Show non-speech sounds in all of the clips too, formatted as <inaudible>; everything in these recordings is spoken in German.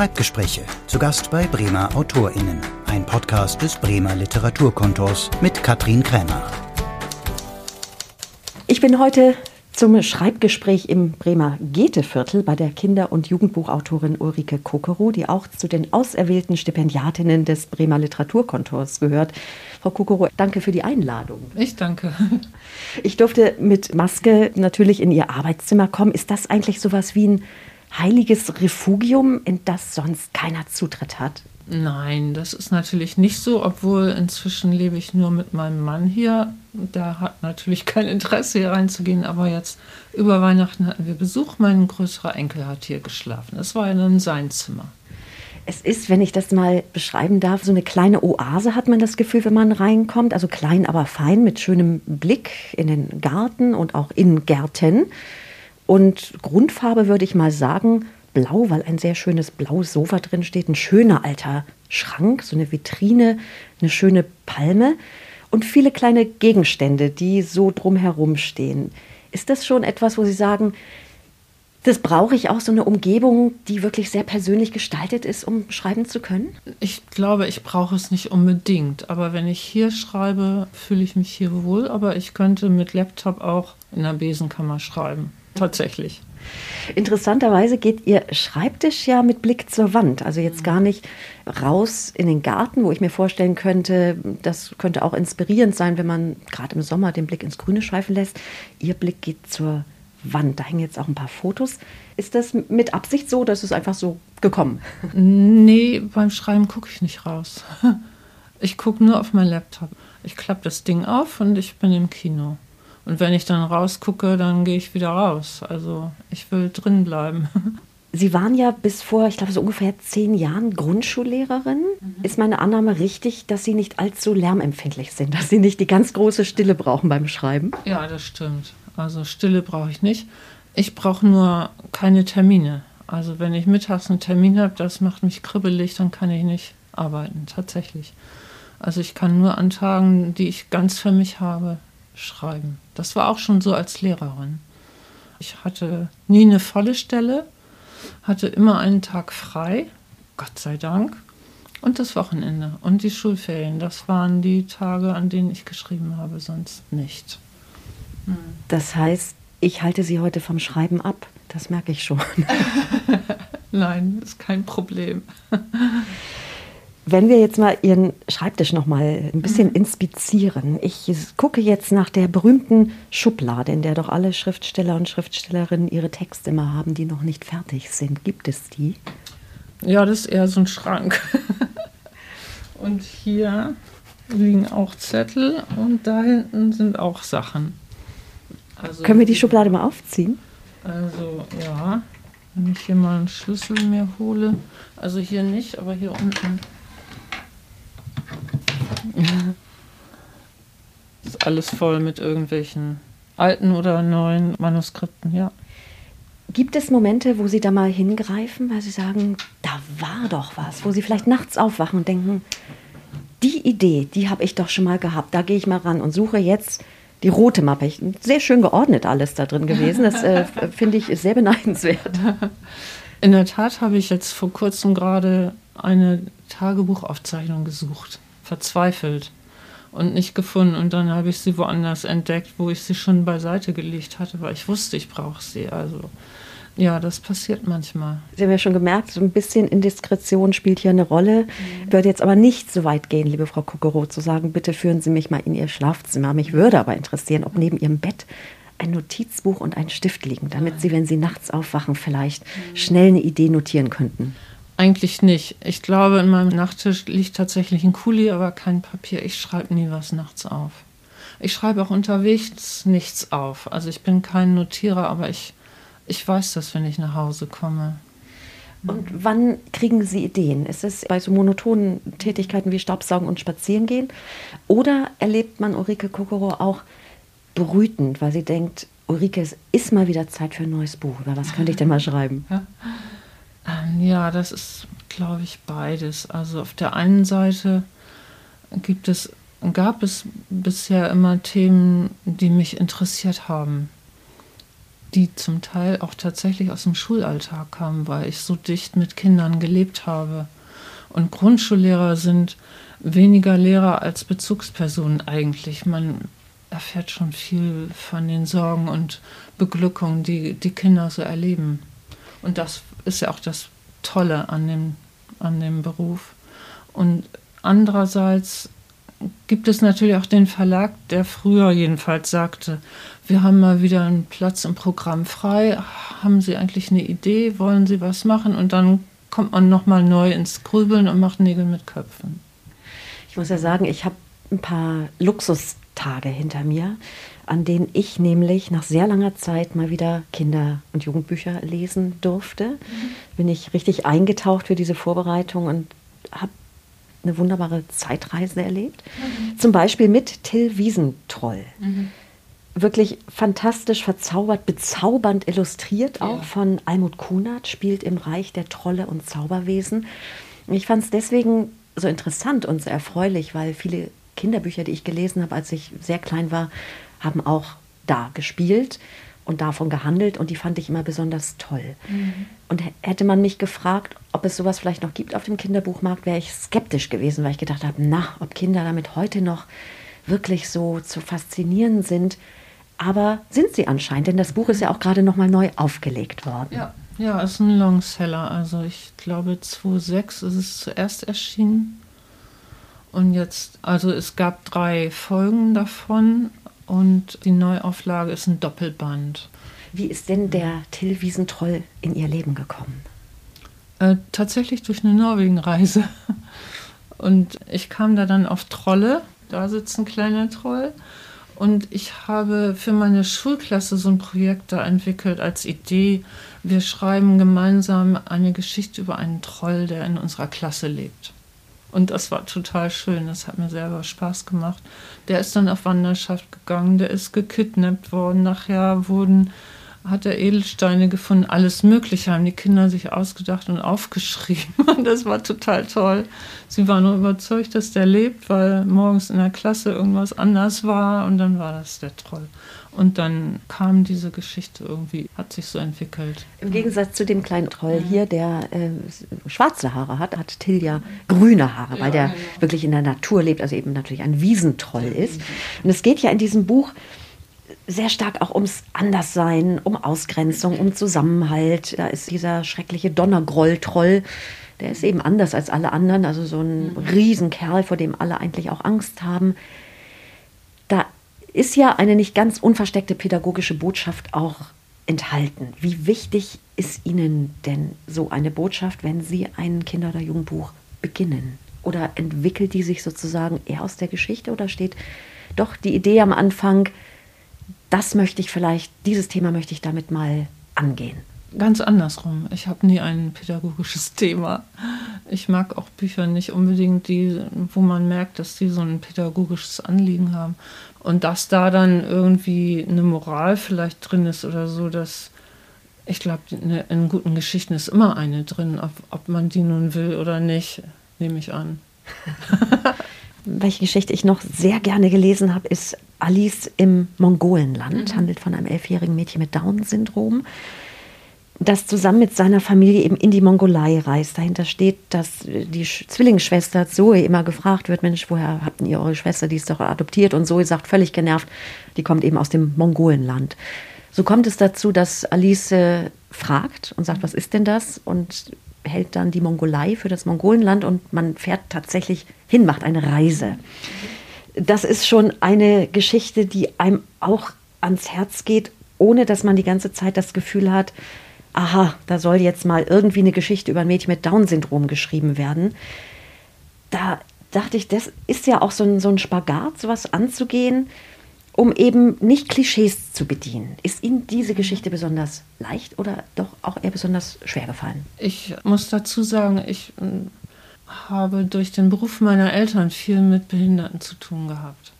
Schreibgespräche. Zu Gast bei Bremer AutorInnen. Ein Podcast des Bremer Literaturkontors mit Katrin Krämer. Ich bin heute zum Schreibgespräch im Bremer Goetheviertel bei der Kinder- und Jugendbuchautorin Ulrike Kokerow, die auch zu den auserwählten Stipendiatinnen des Bremer Literaturkontors gehört. Frau Kokerow, danke für die Einladung. Ich danke. Ich durfte mit Maske natürlich in Ihr Arbeitszimmer kommen. Ist das eigentlich sowas wie ein heiliges Refugium, in das sonst keiner Zutritt hat? Nein, das ist natürlich nicht so, obwohl inzwischen lebe ich nur mit meinem Mann hier. Der hat natürlich kein Interesse, hier reinzugehen, aber jetzt über Weihnachten hatten wir Besuch. Mein größerer Enkel hat hier geschlafen. Es war dann sein Zimmer. Es ist, wenn ich das mal beschreiben darf, so eine kleine Oase, hat man das Gefühl, wenn man reinkommt. Also klein, aber fein, mit schönem Blick in den Garten und auch in Gärten. Und Grundfarbe würde ich mal sagen, blau, weil ein sehr schönes blaues Sofa drin steht, ein schöner alter Schrank, so eine Vitrine, eine schöne Palme und viele kleine Gegenstände, die so drumherum stehen. Ist das schon etwas, wo Sie sagen, das brauche ich auch, so eine Umgebung, die wirklich sehr persönlich gestaltet ist, um schreiben zu können? Ich glaube, ich brauche es nicht unbedingt. Aber wenn ich hier schreibe, fühle ich mich hier wohl. Aber ich könnte mit Laptop auch in der Besenkammer schreiben. Tatsächlich. Interessanterweise geht Ihr Schreibtisch ja mit Blick zur Wand. Also jetzt gar nicht raus in den Garten, wo ich mir vorstellen könnte, das könnte auch inspirierend sein, wenn man gerade im Sommer den Blick ins Grüne schweifen lässt. Ihr Blick geht zur Wand. Da hängen jetzt auch ein paar Fotos. Ist das mit Absicht so oder ist es einfach so gekommen? Nee, beim Schreiben gucke ich nicht raus. <laughs> Ich gucke nur auf mein Laptop. Ich klappe das Ding auf und ich bin im Kino. Und wenn ich dann rausgucke, dann gehe ich wieder raus. Also ich will drin bleiben. <laughs> Sie waren ja bis vor, ich glaube, so ungefähr zehn Jahren Grundschullehrerin. Mhm. Ist meine Annahme richtig, dass Sie nicht allzu lärmempfindlich sind, dass Sie nicht die ganz große Stille brauchen beim Schreiben? Ja, das stimmt. Also Stille brauche ich nicht. Ich brauche nur keine Termine. Also wenn ich mittags einen Termin habe, das macht mich kribbelig, dann kann ich nicht arbeiten, tatsächlich. Also ich kann nur an Tagen, die ich ganz für mich habe, schreiben. Das war auch schon so als Lehrerin. Ich hatte nie eine volle Stelle, hatte immer einen Tag frei, Gott sei Dank, und das Wochenende und die Schulferien. Das waren die Tage, an denen ich geschrieben habe, sonst nicht. Das heißt, ich halte Sie heute vom Schreiben ab. Das merke ich schon. <laughs> Nein, ist kein Problem. Wenn wir jetzt mal Ihren Schreibtisch noch mal ein bisschen mhm. inspizieren. Ich gucke jetzt nach der berühmten Schublade, in der doch alle Schriftsteller und Schriftstellerinnen ihre Texte immer haben, die noch nicht fertig sind. Gibt es die? Ja, das ist eher so ein Schrank. <laughs> und hier liegen auch Zettel und da hinten sind auch Sachen. Also Können wir die Schublade mal aufziehen? Also ja, wenn ich hier mal einen Schlüssel mir hole. Also hier nicht, aber hier unten. <laughs> ist alles voll mit irgendwelchen alten oder neuen Manuskripten, ja. Gibt es Momente, wo Sie da mal hingreifen, weil Sie sagen, da war doch was, wo Sie vielleicht nachts aufwachen und denken, die Idee, die habe ich doch schon mal gehabt, da gehe ich mal ran und suche jetzt die rote Mappe. Ich, sehr schön geordnet alles da drin gewesen. Das äh, <laughs> finde ich sehr beneidenswert. In der Tat habe ich jetzt vor kurzem gerade eine Tagebuchaufzeichnung gesucht, verzweifelt und nicht gefunden. Und dann habe ich sie woanders entdeckt, wo ich sie schon beiseite gelegt hatte, weil ich wusste, ich brauche sie. Also ja, das passiert manchmal. Sie haben ja schon gemerkt, so ein bisschen Indiskretion spielt hier eine Rolle. Ich würde jetzt aber nicht so weit gehen, liebe Frau Kokoro, zu sagen, bitte führen Sie mich mal in Ihr Schlafzimmer. Mich würde aber interessieren, ob neben Ihrem Bett ein Notizbuch und ein Stift liegen, damit Sie, wenn Sie nachts aufwachen, vielleicht schnell eine Idee notieren könnten. Eigentlich nicht. Ich glaube, in meinem Nachttisch liegt tatsächlich ein Kuli, aber kein Papier. Ich schreibe nie was nachts auf. Ich schreibe auch unterwegs nichts auf. Also ich bin kein Notierer, aber ich, ich weiß das, wenn ich nach Hause komme. Und wann kriegen Sie Ideen? Ist es bei so monotonen Tätigkeiten wie Staubsaugen und Spazierengehen? Oder erlebt man Ulrike Kokoro auch brütend, weil sie denkt, Ulrike, es ist mal wieder Zeit für ein neues Buch. Über was könnte ich denn mal schreiben? Ja. Ähm, ja, das ist, glaube ich, beides. Also auf der einen Seite gibt es, gab es bisher immer Themen, die mich interessiert haben. die zum Teil auch tatsächlich aus dem Schulalltag kamen, weil ich so dicht mit Kindern gelebt habe. Und Grundschullehrer sind weniger Lehrer als Bezugspersonen eigentlich. Man erfährt schon viel von den Sorgen und Beglückungen, die die Kinder so erleben. Und das ist ja auch das Tolle an dem, an dem Beruf. Und andererseits gibt es natürlich auch den Verlag, der früher jedenfalls sagte, wir haben mal wieder einen Platz im Programm frei. Haben Sie eigentlich eine Idee? Wollen Sie was machen? Und dann kommt man nochmal neu ins Grübeln und macht Nägel mit Köpfen. Ich muss ja sagen, ich habe ein paar Luxustage hinter mir, an denen ich nämlich nach sehr langer Zeit mal wieder Kinder- und Jugendbücher lesen durfte. Mhm. Bin ich richtig eingetaucht für diese Vorbereitung und habe eine wunderbare Zeitreise erlebt. Mhm. Zum Beispiel mit Till Wiesentroll. Mhm. Wirklich fantastisch verzaubert, bezaubernd illustriert auch ja. von Almut Kunert, spielt im Reich der Trolle und Zauberwesen. Ich fand es deswegen so interessant und so erfreulich, weil viele Kinderbücher, die ich gelesen habe, als ich sehr klein war, haben auch da gespielt und davon gehandelt und die fand ich immer besonders toll. Mhm. Und hätte man mich gefragt, ob es sowas vielleicht noch gibt auf dem Kinderbuchmarkt, wäre ich skeptisch gewesen, weil ich gedacht habe, na, ob Kinder damit heute noch wirklich so zu faszinieren sind. Aber sind sie anscheinend, denn das Buch ist ja auch gerade noch mal neu aufgelegt worden. Ja, ja, ist ein Longseller. Also ich glaube 2006 ist es zuerst erschienen. Und jetzt, also es gab drei Folgen davon und die Neuauflage ist ein Doppelband. Wie ist denn der Till Wiesentroll in Ihr Leben gekommen? Äh, tatsächlich durch eine Norwegenreise. <laughs> Und ich kam da dann auf Trolle. Da sitzt ein kleiner Troll. Und ich habe für meine Schulklasse so ein Projekt da entwickelt als Idee. Wir schreiben gemeinsam eine Geschichte über einen Troll, der in unserer Klasse lebt. Und das war total schön. Das hat mir selber Spaß gemacht. Der ist dann auf Wanderschaft gegangen, der ist gekidnappt worden. Nachher wurden hat er Edelsteine gefunden, alles Mögliche haben die Kinder sich ausgedacht und aufgeschrieben. <laughs> Und das war total toll. Sie waren nur überzeugt, dass der lebt, weil morgens in der Klasse irgendwas anders war und dann war das der Troll. Und dann kam diese Geschichte irgendwie, hat sich so entwickelt. Im Gegensatz zu dem kleinen Troll hier, der äh, schwarze Haare hat, hat Tilja grüne Haare, weil der genau. wirklich in der Natur lebt, also eben natürlich ein Wiesentroll ist. Und es geht ja in diesem Buch sehr stark auch ums Anderssein, um Ausgrenzung, um Zusammenhalt. Da ist dieser schreckliche Donnergroll-Troll, der ist eben anders als alle anderen, also so ein. Riesenkerl, vor dem alle eigentlich auch Angst haben. Da ist ja eine nicht ganz unversteckte pädagogische Botschaft auch enthalten. Wie wichtig ist Ihnen denn so eine Botschaft, wenn Sie ein Kinder- oder Jugendbuch beginnen? Oder entwickelt die sich sozusagen eher aus der Geschichte oder steht doch die Idee am Anfang, das möchte ich vielleicht, dieses Thema möchte ich damit mal angehen. Ganz andersrum. Ich habe nie ein pädagogisches Thema. Ich mag auch Bücher nicht unbedingt, die, wo man merkt, dass die so ein pädagogisches Anliegen haben. Und dass da dann irgendwie eine Moral vielleicht drin ist oder so, dass ich glaube, in guten Geschichten ist immer eine drin, ob, ob man die nun will oder nicht, nehme ich an. <laughs> Welche Geschichte ich noch sehr gerne gelesen habe, ist Alice im Mongolenland, mhm. handelt von einem elfjährigen Mädchen mit Down-Syndrom, das zusammen mit seiner Familie eben in die Mongolei reist. Dahinter steht, dass die Zwillingsschwester Zoe immer gefragt wird, Mensch, woher habt ihr eure Schwester, die ist doch adoptiert? Und Zoe sagt völlig genervt, die kommt eben aus dem Mongolenland. So kommt es dazu, dass Alice fragt und sagt, was ist denn das? Und hält dann die Mongolei für das Mongolenland und man fährt tatsächlich hin, macht eine Reise das ist schon eine Geschichte, die einem auch ans Herz geht, ohne dass man die ganze Zeit das Gefühl hat, aha, da soll jetzt mal irgendwie eine Geschichte über ein Mädchen mit Down-Syndrom geschrieben werden. Da dachte ich, das ist ja auch so ein, so ein Spagat, sowas anzugehen, um eben nicht Klischees zu bedienen. Ist Ihnen diese Geschichte besonders leicht oder doch auch eher besonders schwer gefallen? Ich muss dazu sagen, ich habe durch den Beruf meiner Eltern viel mit Behinderten zu tun gehabt.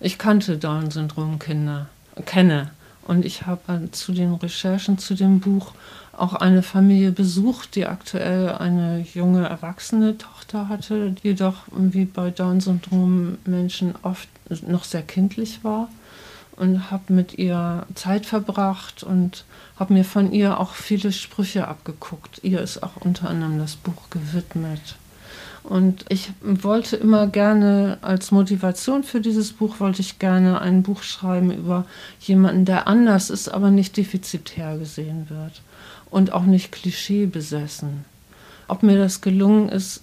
Ich kannte Down-Syndrom-Kinder, kenne. Und ich habe zu den Recherchen zu dem Buch auch eine Familie besucht, die aktuell eine junge erwachsene Tochter hatte, die jedoch wie bei Down-Syndrom-Menschen oft noch sehr kindlich war. und habe mit ihr Zeit verbracht und habe mir von ihr auch viele Sprüche abgeguckt. Ihr ist auch unter anderem das Buch gewidmet. Und ich wollte immer gerne als Motivation für dieses Buch wollte ich gerne ein Buch schreiben über jemanden, der anders ist, aber nicht defizitär gesehen wird und auch nicht klischeebesessen. Ob mir das gelungen ist,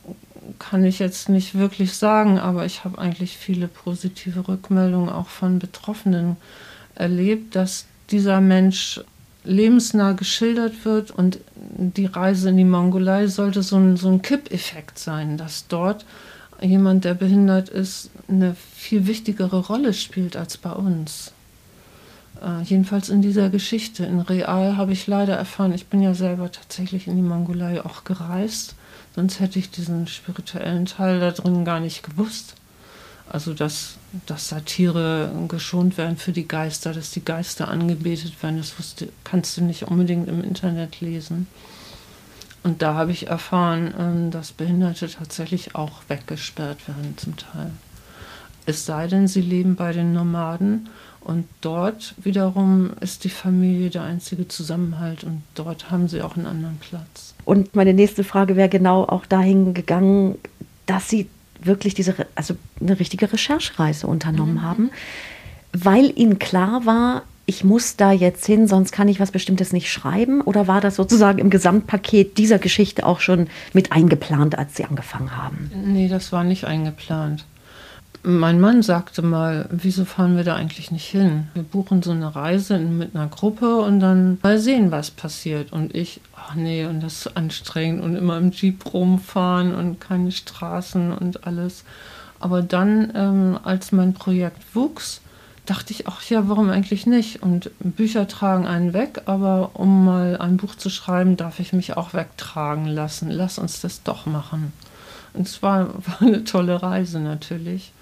kann ich jetzt nicht wirklich sagen, aber ich habe eigentlich viele positive Rückmeldungen auch von Betroffenen erlebt, dass dieser Mensch lebensnah geschildert wird und die Reise in die Mongolei sollte so ein, so ein Kippeffekt sein, dass dort jemand, der behindert ist, eine viel wichtigere Rolle spielt als bei uns. Äh, jedenfalls in dieser Geschichte. In Real habe ich leider erfahren, ich bin ja selber tatsächlich in die Mongolei auch gereist, sonst hätte ich diesen spirituellen Teil da drin gar nicht gewusst. Also, dass, dass Satire geschont werden für die Geister, dass die Geister angebetet werden, das wusste, kannst du nicht unbedingt im Internet lesen. Und da habe ich erfahren, ähm, dass Behinderte tatsächlich auch weggesperrt werden zum Teil. Es sei denn, sie leben bei den Nomaden und dort wiederum ist die Familie der einzige Zusammenhalt und dort haben sie auch einen anderen Platz. Und meine nächste Frage wäre genau auch dahin gegangen, dass sie wirklich diese, also eine richtige Recherchereise unternommen mhm. haben, weil ihnen klar war, ich muss da jetzt hin, sonst kann ich was Bestimmtes nicht schreiben? Oder war das sozusagen im Gesamtpaket dieser Geschichte auch schon mit eingeplant, als Sie angefangen haben? Nee, das war nicht eingeplant. Mein Mann sagte mal, wieso fahren wir da eigentlich nicht hin? Wir buchen so eine Reise mit einer Gruppe und dann mal sehen, was passiert. Und ich, ach nee, und das ist anstrengend und immer im Jeep rumfahren und keine Straßen und alles. Aber dann, ähm, als mein Projekt wuchs, dachte ich, ach ja, warum eigentlich nicht? Und Bücher tragen einen weg, aber um mal ein Buch zu schreiben, darf ich mich auch wegtragen lassen. Lass uns das doch machen. Und es war, <laughs> war eine tolle Reise natürlich.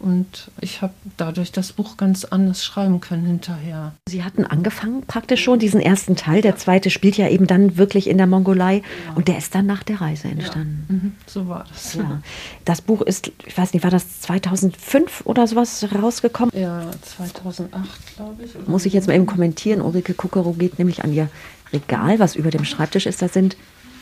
Und ich habe dadurch das Buch ganz anders schreiben können hinterher. Sie hatten angefangen praktisch schon diesen ersten Teil. Der zweite spielt ja eben dann wirklich in der Mongolei. Ja. Und der ist dann nach der Reise entstanden. Ja. Mhm. So war das. Ja. Das Buch ist, ich weiß nicht, war das 2005 oder sowas rausgekommen? Ja, 2008, glaube ich. Muss ich jetzt mal eben kommentieren. Ulrike Kukero geht nämlich an ihr Regal, was über dem Schreibtisch ist. Da sind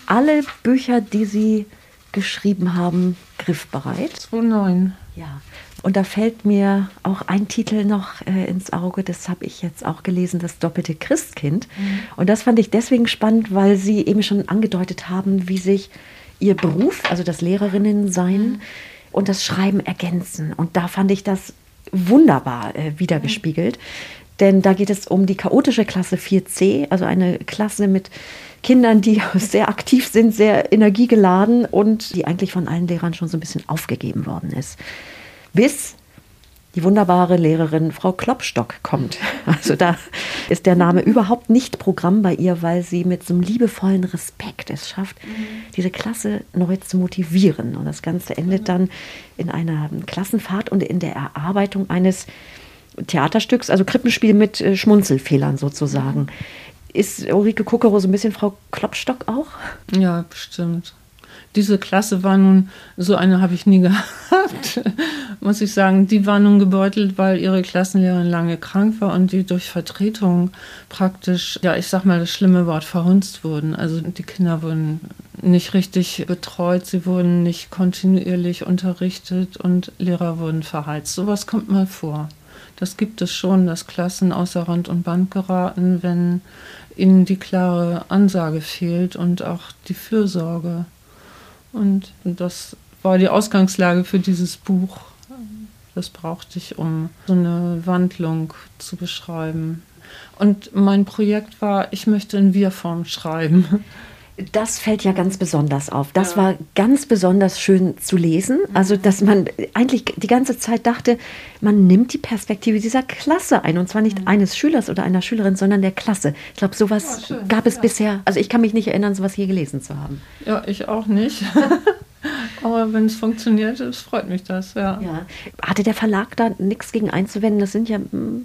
alle Bücher, die Sie geschrieben haben, griffbereit. 2009. Ja. Und da fällt mir auch ein Titel noch äh, ins Auge, das habe ich jetzt auch gelesen, das doppelte Christkind. Mhm. Und das fand ich deswegen spannend, weil Sie eben schon angedeutet haben, wie sich Ihr Beruf, also das Lehrerinnensein mhm. und das Schreiben ergänzen. Und da fand ich das wunderbar äh, wiedergespiegelt. Mhm. Denn da geht es um die chaotische Klasse 4c, also eine Klasse mit Kindern, die <laughs> sehr aktiv sind, sehr energiegeladen und die eigentlich von allen Lehrern schon so ein bisschen aufgegeben worden ist bis die wunderbare Lehrerin Frau Klopstock kommt. <laughs> Also da ist der Name überhaupt nicht Programm bei ihr, weil sie mit so einem liebevollen Respekt es schafft, diese Klasse neu zu motivieren. Und das Ganze endet dann in einer Klassenfahrt und in der Erarbeitung eines Theaterstücks, also Krippenspiel mit äh, Schmunzelfehlern sozusagen. Ist Ulrike Kuckero so ein bisschen Frau Klopstock auch? Ja, bestimmt diese Klasse war nun, so eine habe ich nie <laughs> gehabt, muss ich sagen. Die war nun gebeutelt, weil ihre Klassenlehrerin lange krank war und die durch Vertretung praktisch, ja, ich sag mal das schlimme Wort, verhunzt wurden. Also die Kinder wurden nicht richtig betreut, sie wurden nicht kontinuierlich unterrichtet und Lehrer wurden verheizt. Sowas kommt mal vor. Das gibt es schon, dass Klassen außer Rand und Band geraten, wenn ihnen die klare Ansage fehlt und auch die Fürsorge. Und das war die Ausgangslage für dieses Buch. Das brauchte ich, um so eine Wandlung zu beschreiben. Und mein Projekt war, ich möchte in Wir-Form schreiben. Das fällt ja ganz besonders auf. Das ja. war ganz besonders schön zu lesen. Also, dass man eigentlich die ganze Zeit dachte, man nimmt die Perspektive dieser Klasse ein. Und zwar nicht mhm. eines Schülers oder einer Schülerin, sondern der Klasse. Ich glaube, sowas ja, gab es ja. bisher. Also, ich kann mich nicht erinnern, sowas je gelesen zu haben. Ja, ich auch nicht. <laughs> Aber wenn es funktioniert, es freut mich das, ja. ja. Hatte der Verlag da nichts gegen einzuwenden? Das sind ja,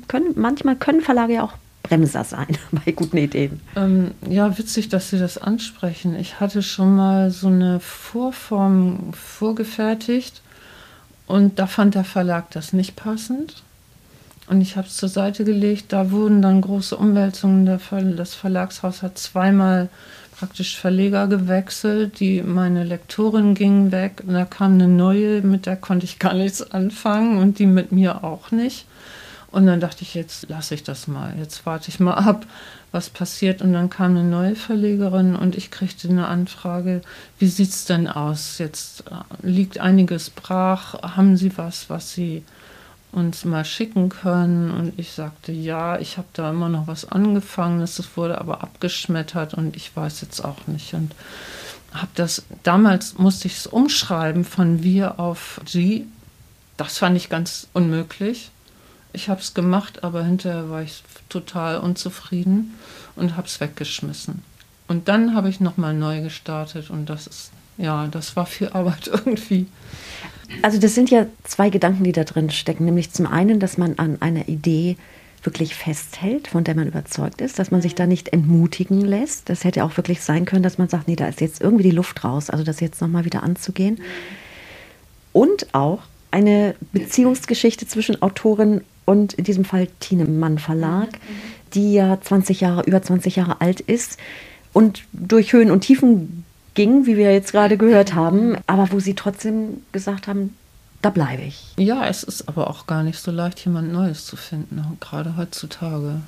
können, manchmal können Verlage ja auch Bremser sein <laughs> bei guten Ideen. Ähm, ja, witzig, dass Sie das ansprechen. Ich hatte schon mal so eine Vorform vorgefertigt und da fand der Verlag das nicht passend. Und ich habe es zur Seite gelegt. Da wurden dann große Umwälzungen. Das Verlagshaus hat zweimal praktisch Verleger gewechselt. Die, meine Lektorin ging weg und da kam eine neue, mit der konnte ich gar nichts anfangen und die mit mir auch nicht. Und dann dachte ich, jetzt lasse ich das mal. Jetzt warte ich mal ab, was passiert. Und dann kam eine neue Verlegerin und ich kriegte eine Anfrage, wie sieht es denn aus? Jetzt äh, liegt einiges brach. Haben Sie was, was Sie uns mal schicken können? Und ich sagte, ja, ich habe da immer noch was angefangen. Es wurde aber abgeschmettert und ich weiß jetzt auch nicht. Und habe das, damals musste ich es umschreiben von wir auf sie. Das fand ich ganz unmöglich. Ich habe es gemacht, aber hinterher war ich total unzufrieden und habe es weggeschmissen. Und dann habe ich nochmal neu gestartet und das ist, ja, das war viel Arbeit <laughs> irgendwie. Also das sind ja zwei Gedanken, die da drin stecken. Nämlich zum einen, dass man an einer Idee wirklich festhält, von der man überzeugt ist, dass man sich da nicht entmutigen lässt. Das hätte auch wirklich sein können, dass man sagt, nee, da ist jetzt irgendwie die Luft raus, also das jetzt nochmal wieder anzugehen. Und auch eine Beziehungsgeschichte zwischen Autorin und in diesem Fall Tienemann Verlag, die ja 20 Jahre, über 20 Jahre alt ist und durch Höhen und Tiefen ging, wie wir jetzt gerade gehört haben, aber wo sie trotzdem gesagt haben, da bleibe ich. Ja, es ist aber auch gar nicht so leicht, jemand Neues zu finden, gerade heutzutage.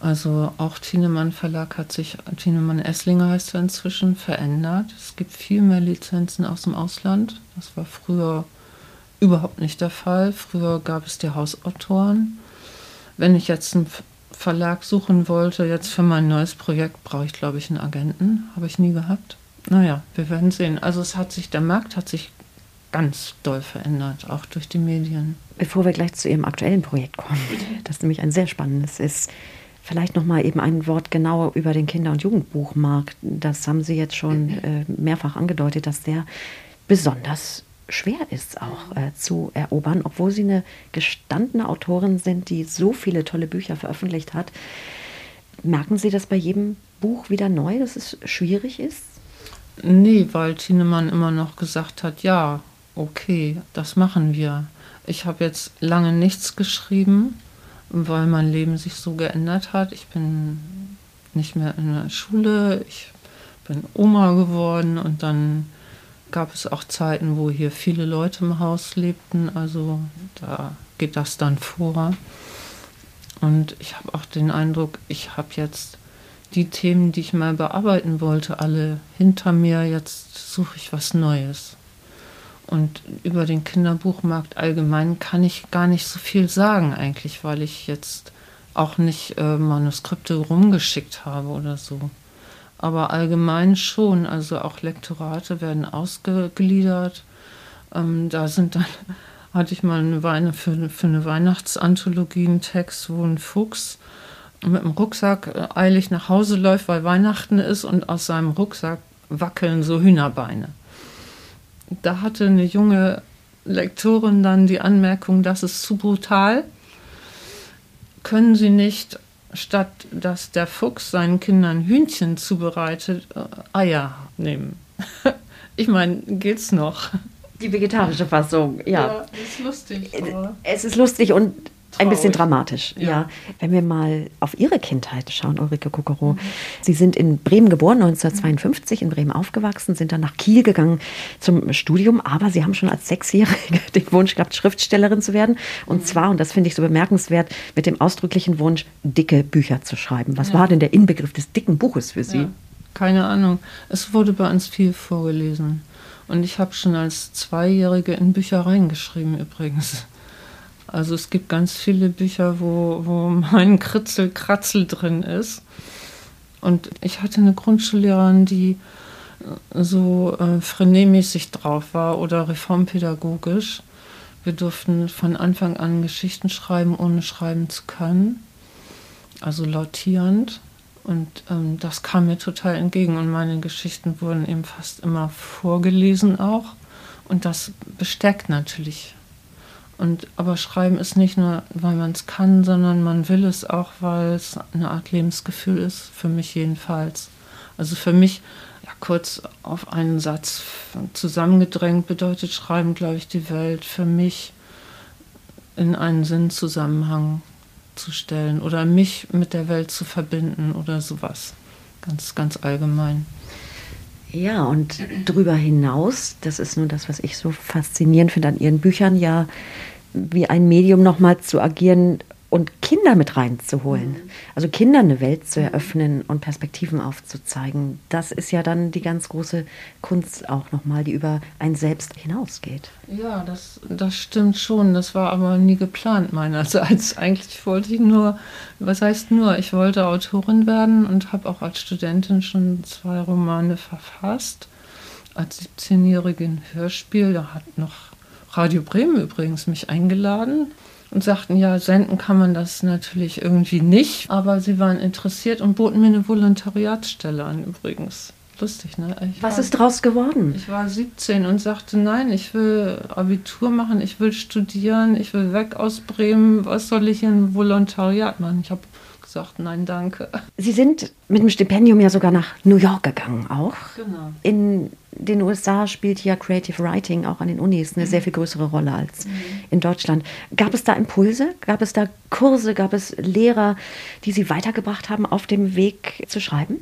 Also auch Thienemann Verlag hat sich, Thienemann Esslinger heißt er inzwischen, verändert. Es gibt viel mehr Lizenzen aus dem Ausland. Das war früher überhaupt nicht der Fall. Früher gab es die Hausautoren. Wenn ich jetzt einen Verlag suchen wollte, jetzt für mein neues Projekt, brauche ich, glaube ich, einen Agenten. Habe ich nie gehabt. Naja, wir werden sehen. Also es hat sich, der Markt hat sich ganz doll verändert, auch durch die Medien. Bevor wir gleich zu Ihrem aktuellen Projekt kommen, das nämlich ein sehr spannendes ist, vielleicht noch mal eben ein Wort genauer über den Kinder- und Jugendbuchmarkt. Das haben Sie jetzt schon <clears throat> äh, mehrfach angedeutet, dass der besonders schwer ist auch äh, zu erobern, obwohl Sie eine gestandene Autorin sind, die so viele tolle Bücher veröffentlicht hat. Merken Sie das bei jedem Buch wieder neu, dass es schwierig ist? Nee, weil Tienemann immer noch gesagt hat, ja, okay, das machen wir. Ich habe jetzt lange nichts geschrieben, weil mein Leben sich so geändert hat. Ich bin nicht mehr in der Schule, ich bin Oma geworden und dann gab es auch Zeiten, wo hier viele Leute im Haus lebten. Also da geht das dann vor. Und ich habe auch den Eindruck, ich habe jetzt die Themen, die ich mal bearbeiten wollte, alle hinter mir. Jetzt suche ich was Neues. Und über den Kinderbuchmarkt allgemein kann ich gar nicht so viel sagen eigentlich, weil ich jetzt auch nicht äh, Manuskripte rumgeschickt habe oder so. Aber allgemein schon, also auch Lektorate werden ausgegliedert. Ähm, da sind dann, <laughs> hatte ich mal eine Weine für, für eine Weihnachtsanthologie einen Text, wo ein Fuchs mit dem Rucksack äh, eilig nach Hause läuft, weil Weihnachten ist und aus seinem Rucksack wackeln so Hühnerbeine. Da hatte eine junge Lektorin dann die Anmerkung, das ist zu brutal. Können Sie nicht, statt dass der Fuchs seinen Kindern Hühnchen zubereitet, äh, Eier nehmen? <laughs> Ich meine, geht's noch? Die vegetarische Fassung, ja. Ja, ist lustig. Aber Es ist lustig und ein bisschen dramatisch, ja. Ja. Wenn wir mal auf Ihre Kindheit schauen, Ulrike Kokoro. Sie sind in Bremen geboren, 1952, in Bremen aufgewachsen, sind dann nach Kiel gegangen zum Studium, aber Sie haben schon als Sechsjährige <laughs> den Wunsch gehabt, Schriftstellerin zu werden. Und zwar, und das finde ich so bemerkenswert, mit dem ausdrücklichen Wunsch, dicke Bücher zu schreiben. Was war denn der Inbegriff des dicken Buches für Sie? Ja, keine Ahnung. Es wurde bei uns viel vorgelesen. Und ich habe schon als Zweijährige in Büchereien geschrieben übrigens. Also es gibt ganz viele Bücher, wo, wo <laughs> mein Kritzel-Kratzel drin ist. Und ich hatte eine Grundschullehrerin, die äh, so äh, frenemäßig drauf war oder reformpädagogisch. Wir durften von Anfang an Geschichten schreiben, ohne schreiben zu können. Also lautierend. Und ähm, das kam mir total entgegen. Und meine Geschichten wurden eben fast immer vorgelesen auch. Und das bestärkt natürlich. Und, aber Schreiben ist nicht nur, weil man es kann, sondern man will es auch, weil es eine Art Lebensgefühl ist, für mich jedenfalls. Also für mich, ja, kurz auf einen Satz zusammengedrängt, bedeutet Schreiben, glaube ich, die Welt für mich in einen Sinnzusammenhang zu stellen oder mich mit der Welt zu verbinden oder sowas. Ganz, ganz allgemein. Ja, und darüber hinaus, das ist nun das, was ich so faszinierend finde an Ihren Büchern, ja, wie ein Medium nochmal zu agieren, und Kinder mit reinzuholen. Mhm. Also Kindern eine Welt zu eröffnen und Perspektiven aufzuzeigen. Das ist ja dann die ganz große Kunst auch nochmal, die über ein Selbst hinausgeht. Ja, das, das stimmt schon. Das war aber nie geplant meinerseits. <laughs> Eigentlich wollte ich nur, was heißt nur, ich wollte Autorin werden und habe auch als Studentin schon zwei Romane verfasst. Als 17-Jährige ein Hörspiel, da hat noch Radio Bremen übrigens mich eingeladen und sagten, ja, senden kann man das natürlich irgendwie nicht, aber sie waren interessiert und boten mir eine Volontariatsstelle an übrigens. Lustig, ne? Ich Was war, ist draus geworden? Ich war 17 und sagte, nein, ich will Abitur machen, ich will studieren, ich will weg aus Bremen, was soll ich in Volontariat machen? Ich habe gesagt, nein, danke. Sie sind mit dem Stipendium ja sogar nach New York gegangen auch. Genau. In den USA spielt ja Creative Writing auch an den Unis eine mhm. sehr viel größere Rolle als mhm. in Deutschland. Gab es da Impulse? Gab es da Kurse? Gab es Lehrer, die Sie weitergebracht haben auf dem Weg zu schreiben?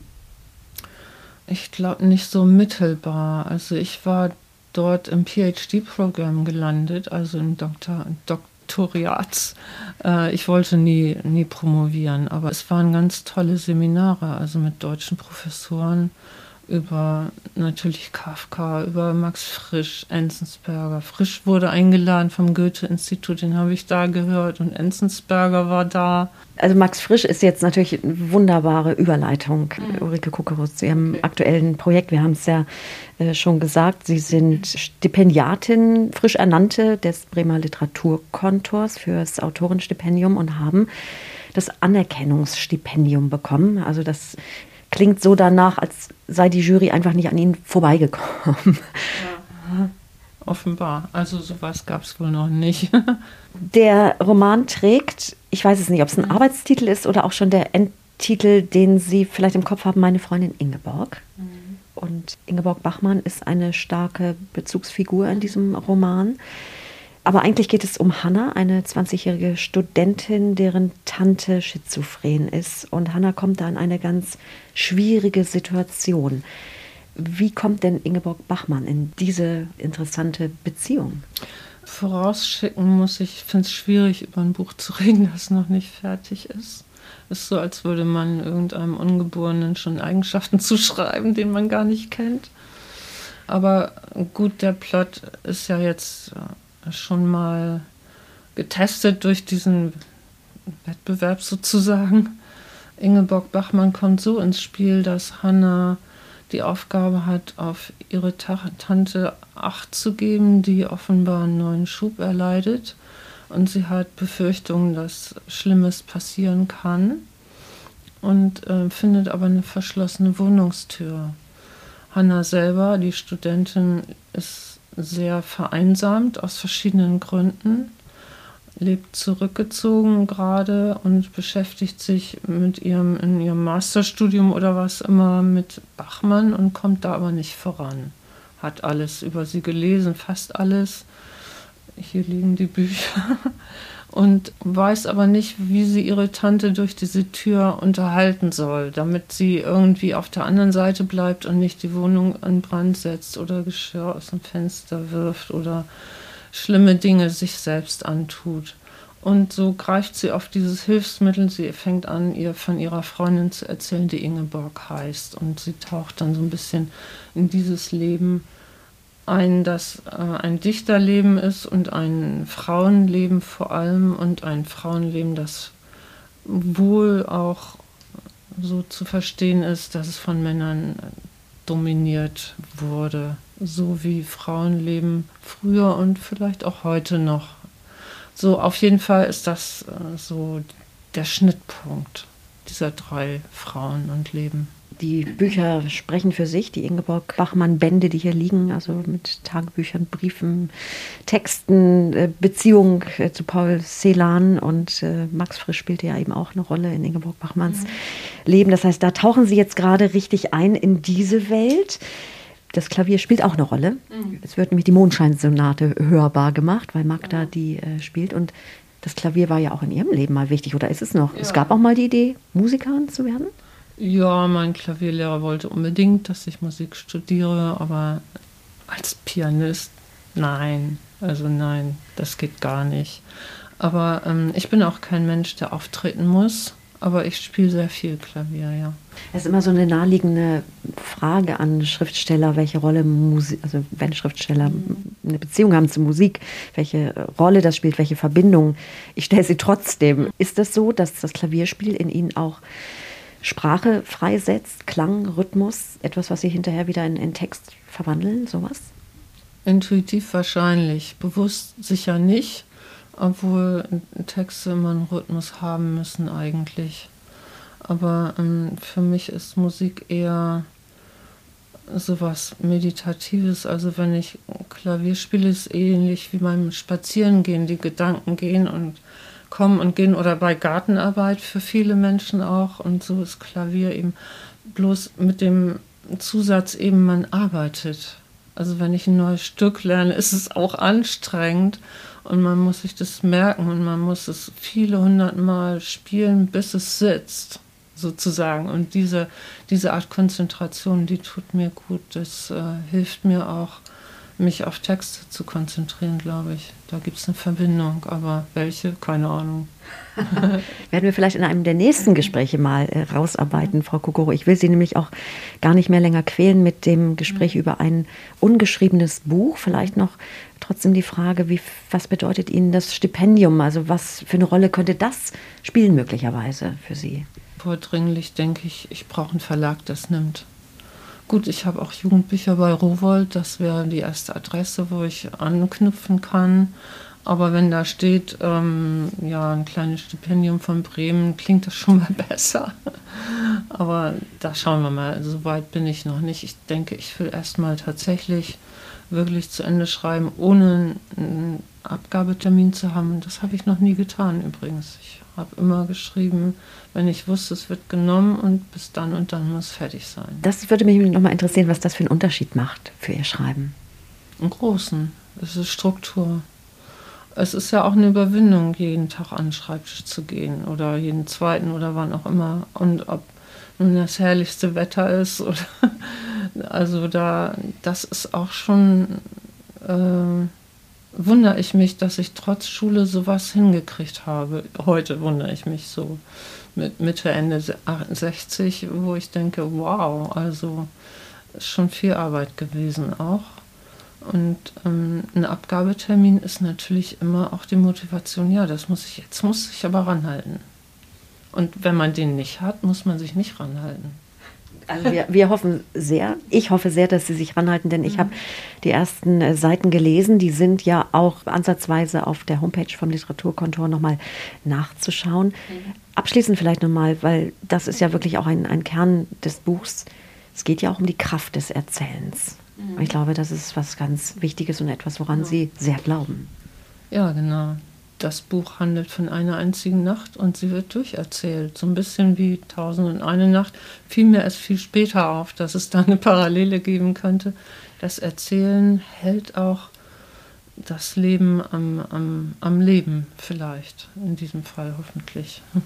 Ich glaube nicht so mittelbar. Also ich war dort im PhD-Programm gelandet, also im Doktor, Doktoriats. Äh, ich wollte nie, nie promovieren, aber es waren ganz tolle Seminare, also mit deutschen Professoren über natürlich Kafka, über Max Frisch, Enzensberger. Frisch wurde eingeladen vom Goethe-Institut, den habe ich da gehört und Enzensberger war da. Also Max Frisch ist jetzt natürlich eine wunderbare Überleitung, mhm. Ulrike Kuckerus, zu Ihrem okay. aktuellen Projekt. Wir haben es ja äh, schon gesagt, Sie sind Stipendiatin, frisch ernannte des Bremer Literaturkontors fürs Autorenstipendium und haben das Anerkennungsstipendium bekommen. Also das klingt so danach, als sei die Jury einfach nicht an ihnen vorbeigekommen. Ja. Offenbar. Also sowas gab es wohl noch nicht. <laughs> der Roman trägt, ich weiß es nicht, ob es ein mhm. Arbeitstitel ist oder auch schon der Endtitel, den Sie vielleicht im Kopf haben, meine Freundin Ingeborg. Mhm. Und Ingeborg Bachmann ist eine starke Bezugsfigur in diesem Roman. Aber eigentlich geht es um Hannah, eine 20-jährige Studentin, deren Tante schizophren ist. Und Hannah kommt da in eine ganz schwierige Situation. Wie kommt denn Ingeborg Bachmann in diese interessante Beziehung? Vorausschicken muss ich, ich finde es schwierig, über ein Buch zu reden, das noch nicht fertig ist. Es ist so, als würde man irgendeinem Ungeborenen schon Eigenschaften <laughs> zuschreiben, den man gar nicht kennt. Aber gut, der Plot ist ja jetzt äh, schon mal getestet durch diesen Wettbewerb sozusagen. Ingeborg Bachmann kommt so ins Spiel, dass Hanna die Aufgabe hat, auf ihre Tante Acht zu geben, die offenbar einen neuen Schub erleidet. Und sie hat Befürchtungen, dass Schlimmes passieren kann und äh, findet aber eine verschlossene Wohnungstür. Hanna selber, die Studentin, ist sehr vereinsamt aus verschiedenen Gründen, lebt zurückgezogen gerade und beschäftigt sich mit ihrem in ihrem Masterstudium oder was immer mit Bachmann und kommt da aber nicht voran. Hat alles über sie gelesen, fast alles. Hier liegen die Bücher <laughs> und weiß aber nicht, wie sie ihre Tante durch diese Tür unterhalten soll, damit sie irgendwie auf der anderen Seite bleibt und nicht die Wohnung in Brand setzt oder Geschirr aus dem Fenster wirft oder schlimme Dinge sich selbst antut. Und so greift sie auf dieses Hilfsmittel. Sie fängt an, ihr von ihrer Freundin zu erzählen, die Ingeborg heißt. Und sie taucht dann so ein bisschen in dieses Leben ein, das äh, ein Dichterleben ist und ein Frauenleben vor allem und ein Frauenleben, das wohl auch so zu verstehen ist, dass es von Männern dominiert wurde, so wie Frauenleben früher und vielleicht auch heute noch. So auf jeden Fall ist das äh, so der Schnittpunkt dieser drei Frauen und Leben. Die Bücher sprechen für sich, die Ingeborg Bachmann-Bände, die hier liegen, also mit Tagebüchern, Briefen, Texten, äh, Beziehung äh, zu Paul Celan und äh, Max Frisch spielte ja eben auch eine Rolle in Ingeborg Bachmanns mhm. Leben. Das heißt, da tauchen Sie jetzt gerade richtig ein in diese Welt. Das Klavier spielt auch eine Rolle. Mhm. Es wird nämlich die Mondscheinsonate hörbar gemacht, weil Magda die äh, spielt. Und Das Klavier war ja auch in Ihrem Leben mal wichtig, oder ist es noch? Ja. Es gab auch mal die Idee, Musikerin zu werden? Ja, mein Klavierlehrer wollte unbedingt, dass ich Musik studiere, aber als Pianist, nein. Also nein, das geht gar nicht. Aber ähm, ich bin auch kein Mensch, der auftreten muss. Aber ich spiele sehr viel Klavier, ja. Es ist immer so eine naheliegende Frage an Schriftsteller, welche Rolle Musik, also wenn Schriftsteller eine Beziehung haben zur Musik, welche Rolle das spielt, welche Verbindung. Ich stelle sie trotzdem. Ist das so, dass das Klavierspiel in Ihnen auch Sprache freisetzt, Klang, Rhythmus, etwas, was Sie hinterher wieder in, in Text verwandeln, sowas? Intuitiv wahrscheinlich, bewusst sicher nicht, obwohl Texte immer einen Rhythmus haben müssen eigentlich. Aber ähm, für mich ist Musik eher sowas Meditatives. Also wenn ich Klavier spiele, ist ähnlich wie beim Spazierengehen. Die Gedanken gehen und kommen und gehen oder bei Gartenarbeit für viele Menschen auch. Und so ist Klavier eben bloß mit dem Zusatz eben, man arbeitet. Also wenn ich ein neues Stück lerne, ist es auch anstrengend und man muss sich das merken und man muss es viele hundert Mal spielen, bis es sitzt, sozusagen. Und diese, diese Art Konzentration, die tut mir gut. Das äh, hilft mir auch, mich auf Texte zu konzentrieren, glaube ich. Da gibt es eine Verbindung, aber welche? Keine Ahnung. <laughs> Werden wir vielleicht in einem der nächsten Gespräche mal äh, rausarbeiten, Frau Kokoro. Ich will Sie nämlich auch gar nicht mehr länger quälen mit dem Gespräch über ein ungeschriebenes Buch. Vielleicht noch trotzdem die Frage, wie, was bedeutet Ihnen das Stipendium? Also was für eine Rolle könnte das spielen möglicherweise für Sie? Vordringlich denke ich, ich brauche einen Verlag, das nimmt. Gut, ich habe auch Jugendbücher bei Rowold, das wäre die erste Adresse, wo ich anknüpfen kann. Aber wenn da steht, ähm, ja, ein kleines Stipendium von Bremen, klingt das schon mal <laughs> besser. Aber da schauen wir mal. So weit bin ich noch nicht. Ich denke, ich will erstmal tatsächlich wirklich zu Ende schreiben, ohne einen Abgabetermin zu haben. Das habe ich noch nie getan übrigens. Ich habe immer geschrieben, wenn ich wusste, es wird genommen und bis dann und dann muss fertig sein. Das würde mich nochmal interessieren, was das für einen Unterschied macht für Ihr Schreiben. Einen großen. Es ist Struktur. Es ist ja auch eine Überwindung, jeden Tag an den Schreibtisch zu gehen oder jeden zweiten oder wann auch immer. Und ob nun das herrlichste Wetter ist oder <laughs> also da, das ist auch schon äh, wundere ich mich, dass ich trotz Schule sowas hingekriegt habe. Heute wundere ich mich so mit Mitte, Ende 60, wo ich denke, wow, also schon viel Arbeit gewesen auch. Und ähm, ein Abgabetermin ist natürlich immer auch die Motivation, ja, das muss ich, jetzt muss ich aber ranhalten. Und wenn man den nicht hat, muss man sich nicht ranhalten. Also wir, wir, hoffen sehr, ich hoffe sehr, dass Sie sich ranhalten, denn ich mhm. habe die ersten äh, Seiten gelesen. Die sind ja auch ansatzweise auf der Homepage vom Literaturkontor nochmal nachzuschauen. Mhm. Abschließend vielleicht nochmal, weil das ist ja wirklich auch ein, ein Kern des Buchs. Es geht ja auch um die Kraft des Erzählens. Mhm. Ich glaube, das ist was ganz Wichtiges und etwas, woran ja. Sie sehr glauben. Ja, genau das Buch handelt von einer einzigen Nacht und sie wird durcherzählt. So ein bisschen wie Tausend und eine Nacht. Fiel mir erst viel später auf, dass es da eine Parallele geben könnte. Das Erzählen hält auch das Leben am, am, am Leben vielleicht, in diesem Fall hoffentlich. <laughs>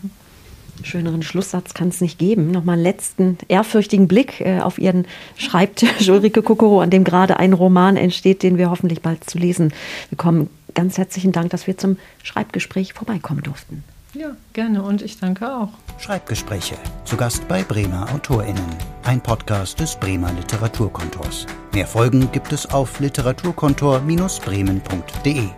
Schöneren Schlusssatz kann es nicht geben. Nochmal einen letzten ehrfürchtigen Blick äh, auf Ihren Schreibtisch, <laughs> Ulrike Kokoro, an dem gerade ein Roman entsteht, den wir hoffentlich bald zu lesen bekommen ganz herzlichen Dank, dass wir zum Schreibgespräch vorbeikommen durften. Ja, gerne und ich danke auch. Schreibgespräche. Zu Gast bei Bremer AutorInnen. Ein Podcast des Bremer Literaturkontors. Mehr Folgen gibt es auf literaturkontor-bremen.de.